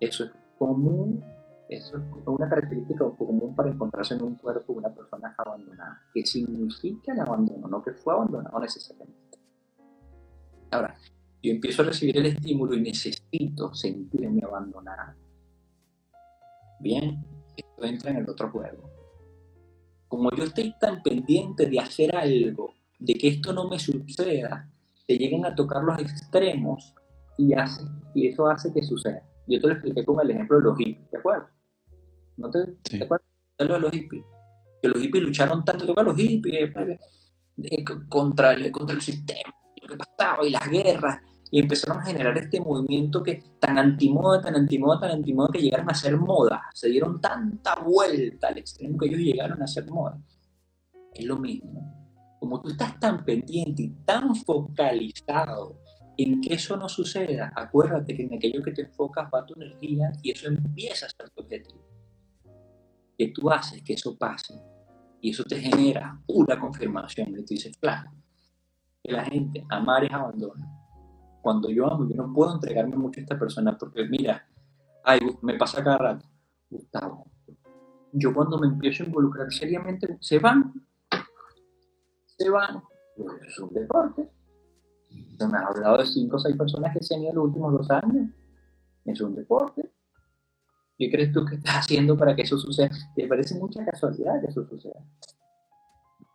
Eso es común es una característica común para encontrarse en un cuerpo de una persona abandonada, que significa el abandono, no que fue abandonado necesariamente. Ahora, yo empiezo a recibir el estímulo y necesito sentirme abandonado. Bien, esto entra en el otro juego. Como yo estoy tan pendiente de hacer algo, de que esto no me suceda, te lleguen a tocar los extremos y, hace, y eso hace que suceda. Yo te lo expliqué con el ejemplo de los hippies, ¿de acuerdo? ¿No te, acuerdas de los hippies? Que los hippies lucharon tanto contra los hippies, eh, eh, contra, el, contra el sistema, lo que pasaba, y las guerras, y empezaron a generar este movimiento que tan antimoda, tan antimoda, tan antimoda, que llegaron a ser moda. Se dieron tanta vuelta al extremo que ellos llegaron a ser moda. Es lo mismo. Como tú estás tan pendiente y tan focalizado en que eso no suceda, acuérdate que en aquello que te enfocas va tu energía y eso empieza a ser tu objetivo que tú haces que eso pase y eso te genera una confirmación y tú dices, claro, que la gente amar es abandono. Cuando yo amo, yo no puedo entregarme mucho a esta persona porque, mira, ay, me pasa cada rato. Gustavo, yo cuando me empiezo a involucrar seriamente, se van. Se van. Es un deporte. Se me ha hablado de cinco o seis personas que se han ido los últimos dos años. Es un deporte. ¿Qué crees tú que estás haciendo para que eso suceda? ¿Te parece mucha casualidad que eso suceda?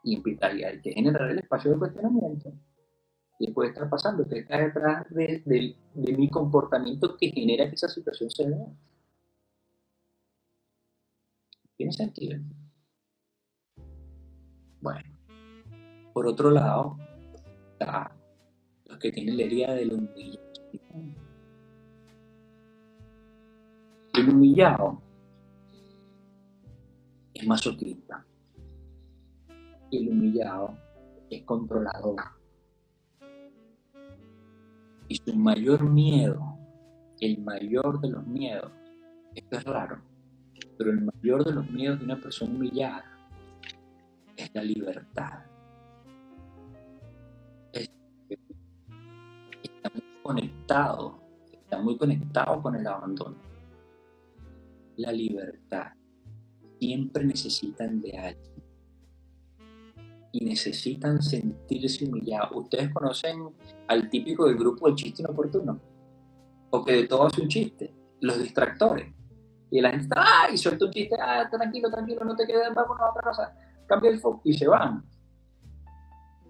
Y hay que generar el espacio de cuestionamiento. ¿Qué puede estar pasando? ¿Qué está detrás de, mi comportamiento que genera que esa situación se dé? ¿Tiene sentido? Bueno, por otro lado, está los que tienen la herida del humillado. El humillado es masoquista. El humillado es controlador. Y su mayor miedo, el mayor de los miedos, esto es raro, pero el mayor de los miedos de una persona humillada es la libertad. está muy conectado, está muy conectado con el abandono. La libertad. Siempre necesitan de alguien. Y necesitan sentirse humillados. Ustedes conocen al típico del grupo del chiste inoportuno. O que de todo hace un chiste. Los distractores y la gente está, ¡ay! Suelta un chiste, ¡ah! Tranquilo, tranquilo, no te quedes, vámonos a otra cosa. Cambia el foco y se van.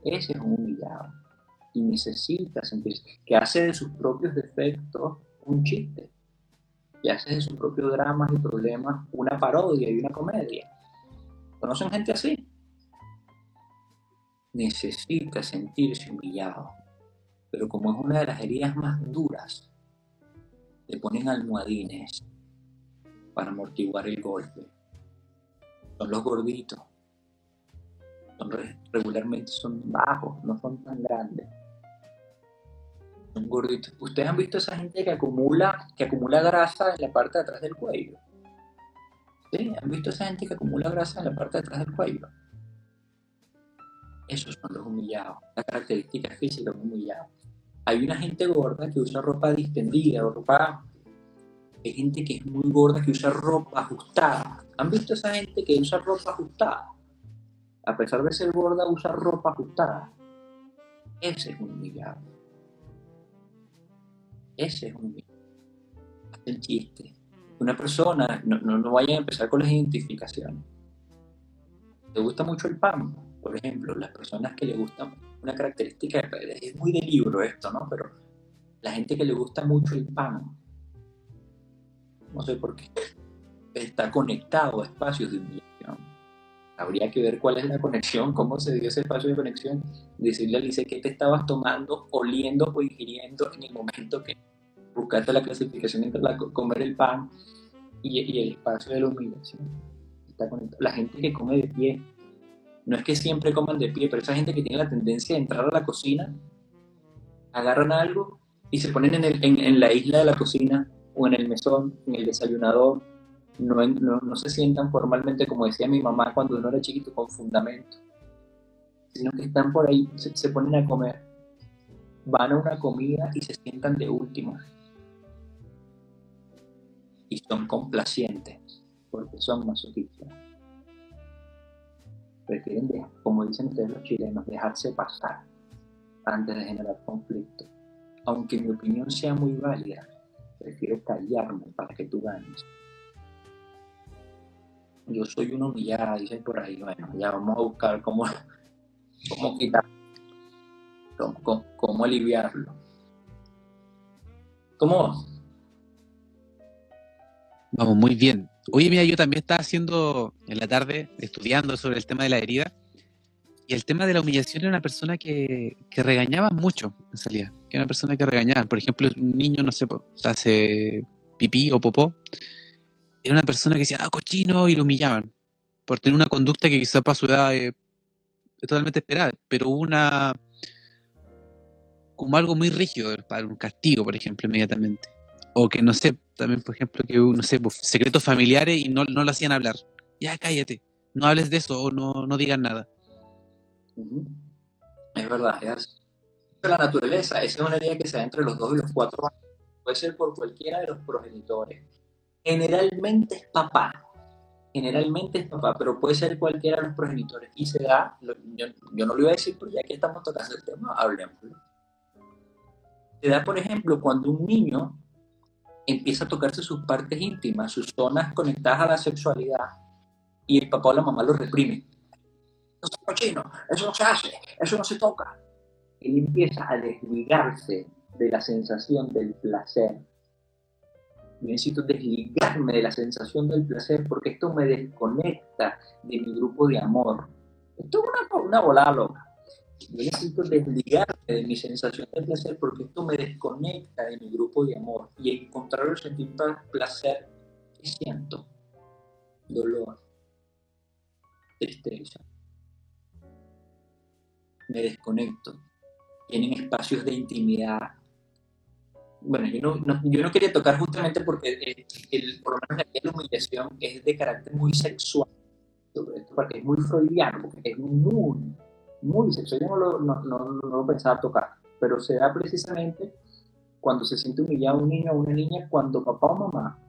Ese es un humillado. Y necesita sentirse, que hace de sus propios defectos un chiste. Que hace de sus propios dramas y problemas una parodia y una comedia. ¿Conocen gente así? Necesita sentirse humillado. Pero como es una de las heridas más duras, le ponen almohadines para amortiguar el golpe. Son los gorditos. Son regularmente son bajos, no son tan grandes. ¿Ustedes han visto esa gente que acumula, que acumula grasa en la parte de atrás del cuello? ¿Sí? ¿Han visto esa gente que acumula grasa en la parte de atrás del cuello? Esos son los humillados. La característica física de humillado. Hay una gente gorda que usa ropa distendida o ropa hay gente que es muy gorda que usa ropa ajustada. ¿Han visto esa gente que usa ropa ajustada? A pesar de ser gorda, usa ropa ajustada. Ese es un humillado. Ese es un humillado. el chiste. Una persona, no, no, no vayan a empezar con las identificaciones. ¿Te gusta mucho el pan? Por ejemplo, las personas que le gustan una característica, es muy de libro esto, ¿no? Pero la gente que le gusta mucho el pan, no sé por qué, está conectado a espacios de humillación. Habría que ver cuál es la conexión, cómo se dio ese espacio de conexión. Decirle a Alice qué te estabas tomando, oliendo o ingiriendo en el momento que buscaste la clasificación entre comer el pan y, el espacio de la humillación. Está. La gente que come de pie, no es que siempre coman de pie, pero esa gente que tiene la tendencia de entrar a la cocina, agarran algo y se ponen en, en la isla de la cocina o en el mesón, en el desayunador, no, no, se sientan formalmente, como decía mi mamá cuando uno era chiquito, con fundamento, sino que están por ahí, se, ponen a comer, van a una comida y se sientan de última. Y son complacientes, porque son masoquistas. Prefieren, como dicen ustedes los chilenos, dejarse pasar antes de generar conflicto. Aunque mi opinión sea muy válida, prefiero callarme para que tú ganes. Yo soy una humillada, dicen por ahí, bueno, ya vamos a buscar cómo, cómo quitar, cómo, aliviarlo. ¿Cómo? Vamos, muy bien. Oye, mira, yo también estaba haciendo en la tarde, estudiando sobre el tema de la herida, y el tema de la humillación era una persona que, que regañaba mucho en salida. Que era una persona que regañaba. Por ejemplo, un niño, no sé, hace pipí o popó. Era una persona que decía, ah, cochino, y lo humillaban. Por tener una conducta que quizá para su edad es, totalmente esperada. Pero una. como algo muy rígido, para un castigo, por ejemplo, inmediatamente. O que, no sé, también, por ejemplo, que, no sé, pues, secretos familiares y no, no lo hacían hablar. Ya, cállate. No hables de eso o no, no digas nada es verdad, es la naturaleza, esa es una herida que se da entre los dos y los cuatro años. Puede ser por cualquiera de los progenitores. Generalmente es papá. Generalmente es papá, pero puede ser cualquiera de los progenitores. Y se da, yo, no lo iba a decir, pero ya que estamos tocando el tema, hablemos. Se da, por ejemplo, cuando un niño empieza a tocarse sus partes íntimas, sus zonas conectadas a la sexualidad, y el papá o la mamá lo reprime. Eso es cochino, eso no se hace, eso no se toca. Él empieza a desligarse de la sensación del placer. Necesito desligarme de la sensación del placer porque esto me desconecta de mi grupo de amor. Esto es una, una volada loca. Yo necesito desligarme de mi sensación de placer porque esto me desconecta de mi grupo de amor. Y encontrar el sentir placer, ¿qué siento? Dolor, tristeza. Me desconecto. Tienen espacios de intimidad. Bueno, yo no, yo no quería tocar justamente porque eh, el, por la humillación es de carácter muy sexual, porque es muy freudiano, porque es muy muy sexual. Yo no lo, no, no, lo pensaba tocar, pero se da precisamente cuando se siente humillado un niño o una niña, cuando papá o mamá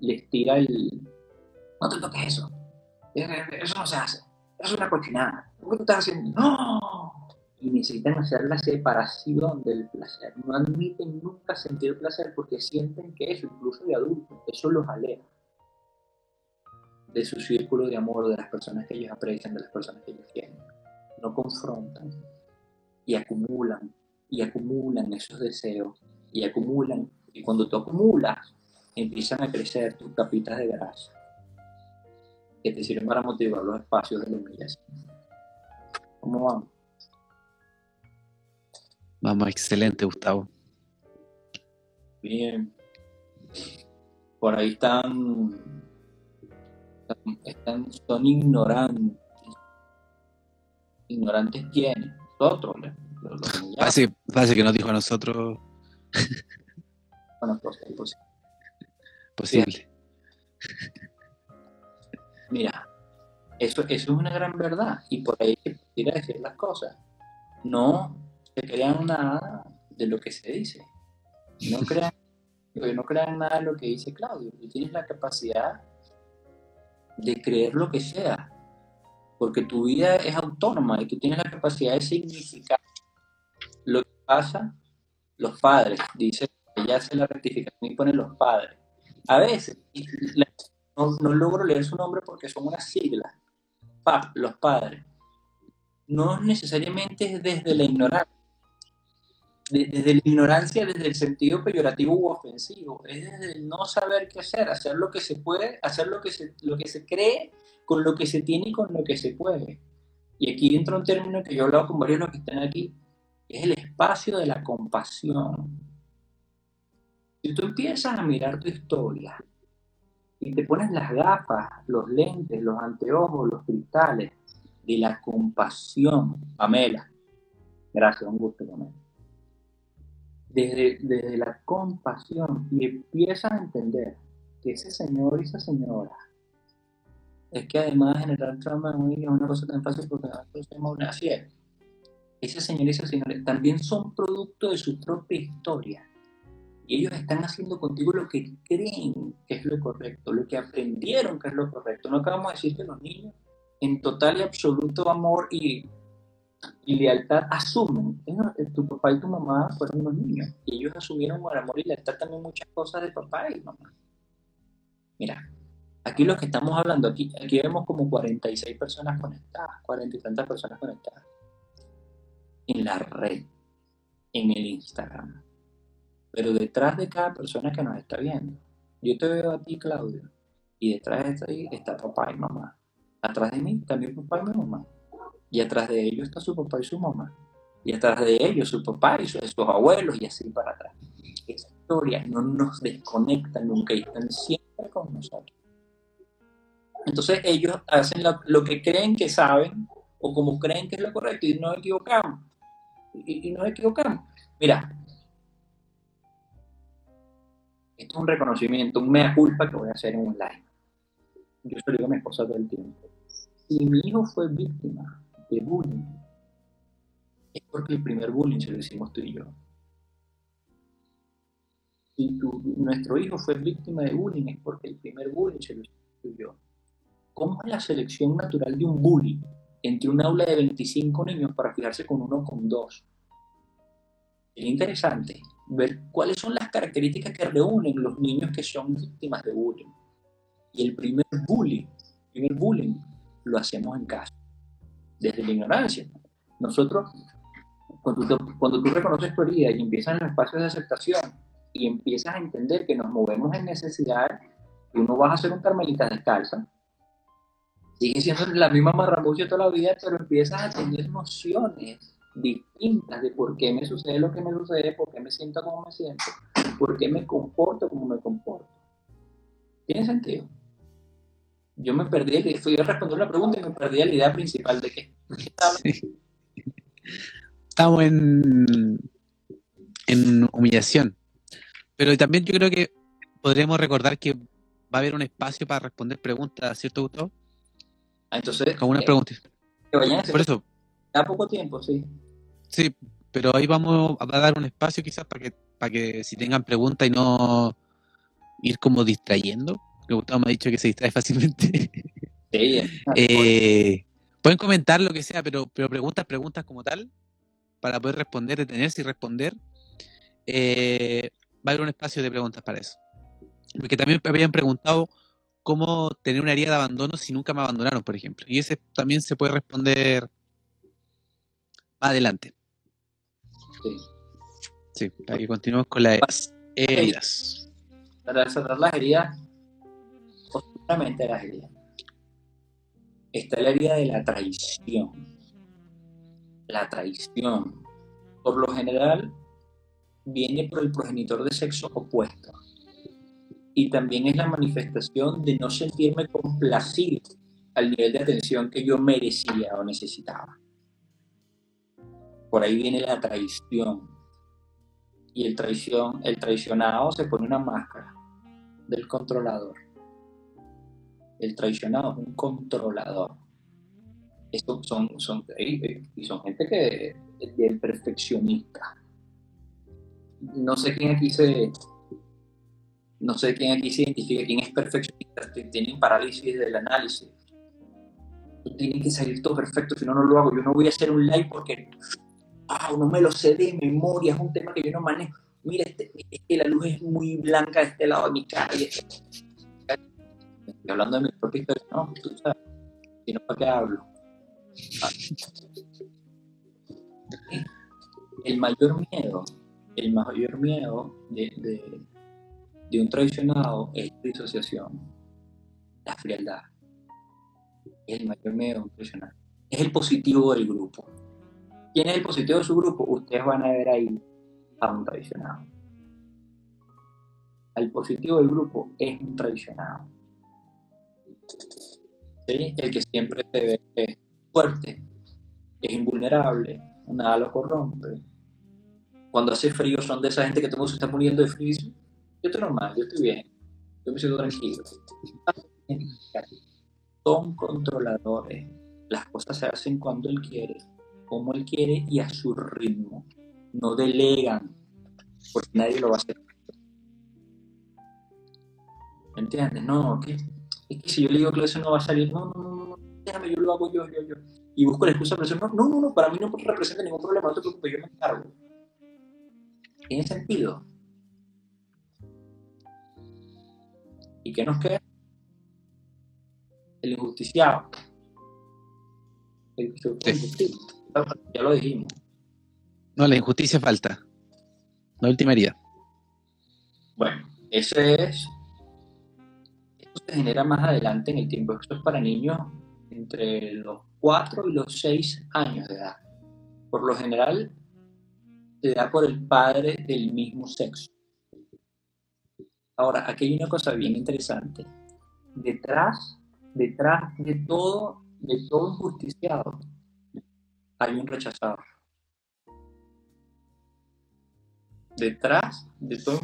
les tira el. No te toques eso. Eso no se hace. Eso es una cochinada. ¿Por qué tú estás haciendo? ¡No! Y necesitan hacer la separación del placer. No admiten nunca sentir placer porque sienten que eso, incluso de adultos, eso los aleja de su círculo de amor, de las personas que ellos aprecian, de las personas que ellos quieren no confrontan y acumulan y acumulan esos deseos y acumulan y cuando tú acumulas empiezan a crecer tus capitas de grasa que te sirven para motivar los espacios de la humillación. ¿Cómo vamos? Vamos, excelente, Gustavo. Bien. Por ahí están, están son ignorantes ignorantes quiénes, nosotros. parece, que nos dijo a nosotros. bueno, pues, pues posible. Mira, eso, eso es una gran verdad y por ahí hay que decir las cosas. No se crean nada de lo que se dice. No crean, no crean nada de lo que dice Claudio. Tú tienes la capacidad de creer lo que sea porque tu vida es autónoma y tú tienes la capacidad de significar lo que pasa los padres. Dice, ella hace la rectificación y pone los padres. A veces, no, logro leer su nombre porque son unas siglas. PAP, los padres. No necesariamente es desde la ignorancia. Desde la ignorancia, desde el sentido peyorativo u ofensivo, es desde el no saber qué hacer, hacer lo que se puede, hacer lo que se, lo que se cree con lo que se tiene y con lo que se puede. Y aquí entra un término que yo he hablado con varios de los que están aquí, es el espacio de la compasión. Si tú empiezas a mirar tu historia y te pones las gafas, los lentes, los anteojos, los cristales de la compasión, Pamela, gracias, un gusto, Pamela. Desde, desde la compasión y empiezas a entender que ese señor y esa señora es que además generar trauma en es una cosa tan fácil porque una así es. Ese señor y esa señora también son producto de su propia historia. Y ellos están haciendo contigo lo que creen que es lo correcto, lo que aprendieron que es lo correcto. No acabamos de decir que los niños, en total y absoluto amor y, y lealtad, asumen. Tu papá y tu mamá fueron unos niños. Y ellos asumieron con amor y lealtad también muchas cosas de papá y mamá. Mira, Aquí los que estamos hablando, aquí, aquí vemos como 46 personas conectadas, 40 y tantas personas conectadas en la red, en el Instagram. Pero detrás de cada persona que nos está viendo, yo te veo a ti, Claudio, y detrás de ti está papá y mamá. Atrás de mí también papá y mamá. Y atrás de ellos está su papá y su mamá. Y atrás de ellos su papá y sus, abuelos y así para atrás. Esa historia no nos desconecta nunca y están siempre con nosotros. Entonces ellos hacen lo, que creen que saben o como creen que es lo correcto y nos equivocamos. Y, y nos equivocamos. Mira, esto es un reconocimiento, un mea culpa que voy a hacer en un live. Yo se lo digo a mi esposa todo el tiempo. Si mi hijo fue víctima de bullying, es porque el primer bullying se lo hicimos tú y yo. Si nuestro hijo fue víctima de bullying es porque el primer bullying se lo hicimos tú y yo. ¿Cómo es la selección natural de un bullying entre un aula de 25 niños para fijarse con uno con dos? Es interesante ver cuáles son las características que reúnen los niños que son víctimas de bullying. Y el primer bullying, el primer bullying lo hacemos en casa, desde la ignorancia. Nosotros, cuando tú, cuando tú reconoces tu herida y empiezas en los espacios de aceptación y empiezas a entender que nos movemos en necesidad, tú no vas a ser un carmelita descalza, sigue siendo la misma marramucha toda la vida, pero empiezas a tener nociones distintas de por qué me sucede lo que me sucede, por qué me siento como me siento, por qué me comporto como me comporto. ¿Tiene sentido? Yo me perdí, fui a responder la pregunta y me perdí la idea principal de que estamos en, en humillación. Pero también yo creo que podríamos recordar que va a haber un espacio para responder preguntas, ¿cierto, Gustavo? Ah, entonces. Como una eh, pregunta. Por eso. Da poco tiempo, sí. Sí, pero ahí vamos a dar un espacio quizás para que, para que si tengan preguntas y no ir como distrayendo. Que Gustavo me ha dicho que se distrae fácilmente. Sí, eh, pueden comentar lo que sea, pero, pero preguntas, preguntas como tal, para poder responder, detenerse y responder. Eh, va a haber un espacio de preguntas para eso. Porque también me habían preguntado cómo tener una herida de abandono si nunca me abandonaron, por ejemplo. Y ese también se puede responder más adelante. Sí. Sí, para que continuemos con las heridas. Para cerrar las heridas, justamente las heridas. Está la herida de la traición. La traición, por lo general, viene por el progenitor de sexo opuesto y también es la manifestación de no sentirme complacido al nivel de atención que yo merecía o necesitaba. Por ahí viene la traición. Y el, traición, el traicionado se pone una máscara del controlador. El traicionado es un controlador. Estos son, son, y son gente que es perfeccionista. No sé quién aquí se, no sé quién aquí se identifica, quién es perfeccionista, tiene parálisis del análisis. Tiene que salir todo perfecto, si no, no lo hago. Yo no voy a hacer un live porque ah, no me lo sé de memoria, es un tema que yo no manejo. Mira, este, la luz es muy blanca de este lado de mi calle. Hablando de mi propia historia, no, tú sabes. Si no, ¿para qué hablo? Ah. El mayor miedo, el mayor miedo de de un traicionado es la disociación, la frialdad. Es el mayor miedo de un traicionado. Es el positivo del grupo. ¿Quién es el positivo de su grupo? Ustedes van a ver ahí a un traicionado. El positivo del grupo es un traicionado. El que siempre se ve fuerte, es invulnerable, nada lo corrompe. Cuando hace frío son de esa gente que todo se está muriendo de frío yo estoy normal, yo estoy bien, yo me siento tranquilo. Son controladores. Las cosas se hacen cuando él quiere, como él quiere y a su ritmo. No delegan, porque nadie lo va a hacer. ¿Me entiendes? No, que, es que si yo le digo que eso no va a salir, no, no, no, no, déjame, yo lo hago yo, yo, yo. Y busco la excusa para decir, no, no, no, no, para mí no representa ningún problema, no te preocupes, yo me encargo. ¿Tiene sentido? ¿Y qué nos queda? El injusticiado. El, Ya lo dijimos. No, la injusticia falta. La última herida. Bueno, eso es. Genera más adelante en el tiempo. Esto es para niños entre los 4 y los 6 años de edad. Por lo general, se da por el padre del mismo sexo. Ahora, aquí hay una cosa bien interesante. Detrás, detrás de todo, de todo injusticiado, hay un rechazado. Detrás de todo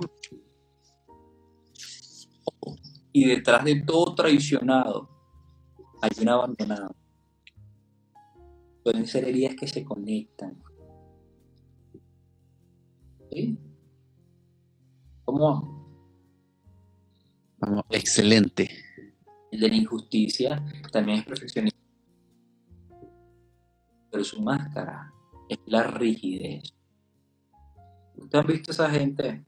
y detrás de todo traicionado hay un abandonado. Pueden ser heridas que se conectan. ¿Sí? ¿Cómo? Vamos, excelente. El de la injusticia también es perfeccionista. Pero su máscara es la rigidez. ¿Usted ha visto esa gente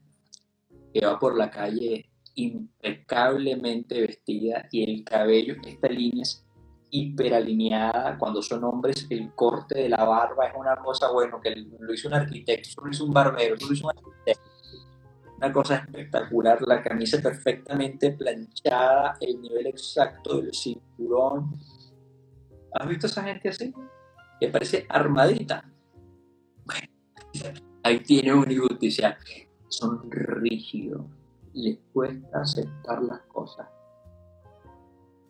que va por la calle impecablemente vestida y el cabello, esta línea es hiperalineada, cuando son hombres el corte de la barba es una cosa, bueno, que lo hizo un arquitecto, eso lo hizo un barbero, eso lo hizo un arquitecto. Una cosa espectacular, la camisa perfectamente planchada, el nivel exacto del cinturón. ¿Has visto esa gente así? Que parece armadita. Bueno, ahí tiene un injusticia. Son rígidos les cuesta aceptar las cosas.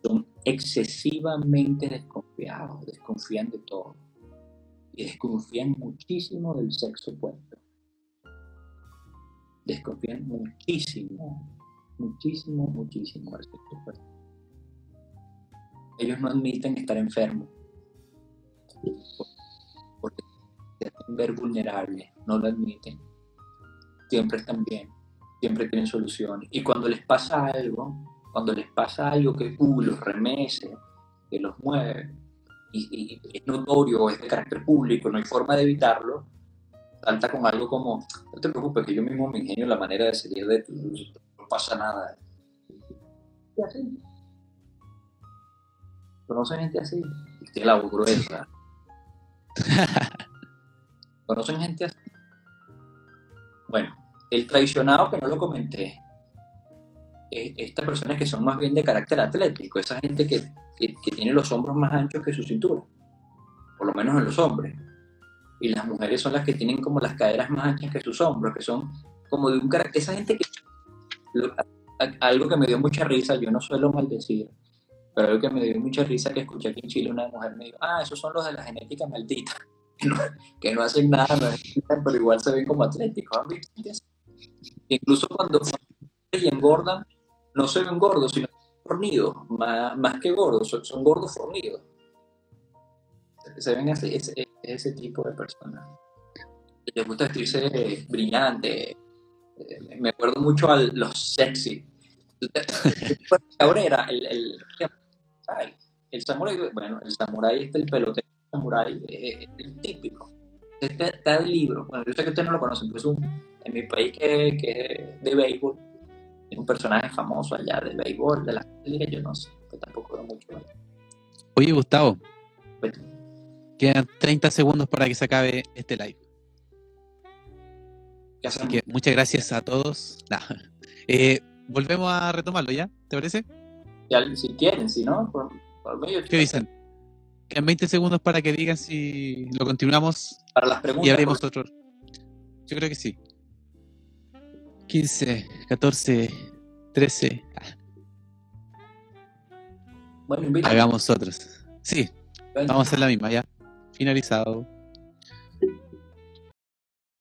Son excesivamente desconfiados, desconfían de todo. Y desconfían muchísimo del sexo opuesto. Desconfían muchísimo, muchísimo, muchísimo del sexo opuesto. Ellos no admiten estar enfermos. Porque se hacen ver vulnerables, no lo admiten. Siempre están bien siempre tienen soluciones. Y cuando les pasa algo, cuando les pasa algo que uh, los remece, que los mueve, y, es notorio, es de carácter público, no hay forma de evitarlo, salta con algo como, no te preocupes, que yo mismo me ingenio la manera de salir de esto, no pasa nada. ¿Qué así? ¿Conocen gente así? Tiene la voz gruesa. ¿Conocen gente así? Bueno, el traicionado, que no lo comenté, estas personas que son más bien de carácter atlético, esa gente que, tiene los hombros más anchos que su cintura, por lo menos en los hombres. Y las mujeres son las que tienen como las caderas más anchas que sus hombros, que son como de un carácter. Esa gente que. algo que me dio mucha risa, yo no suelo maldecir, pero algo que me dio mucha risa que escuché aquí en Chile una mujer me dijo: Ah, esos son los de la genética maldita, que no, hacen nada, pero igual se ven como atléticos. Incluso cuando, y engordan, no se ven gordos, sino fornidos, más, más que gordos, son, gordos fornidos. Se ven así, ese, ese tipo de personas. Les gusta vestirse brillante. Eh, me acuerdo mucho a los sexy. Cabrera, el, el, el samurai, bueno, el samurai este, el pelotero es el típico. Está el libro, bueno, yo sé que ustedes no lo conocen, pero es un en mi país que, que de béisbol, es un personaje famoso allá del béisbol, de la liga, yo no sé, que tampoco veo mucho. Oye, Gustavo, quedan 30 segundos para que se acabe este live. Así que muchas gracias a todos. Eh, volvemos a retomarlo ya, ¿te parece? si quieren, si no, por, medio. ¿Qué dicen? Quedan 20 segundos para que digan si lo continuamos para las preguntas, y abrimos otro. Yo creo que sí. 15, 14, 13. Bueno, Hagamos otros. Sí, vamos a hacer la misma ya. Finalizado.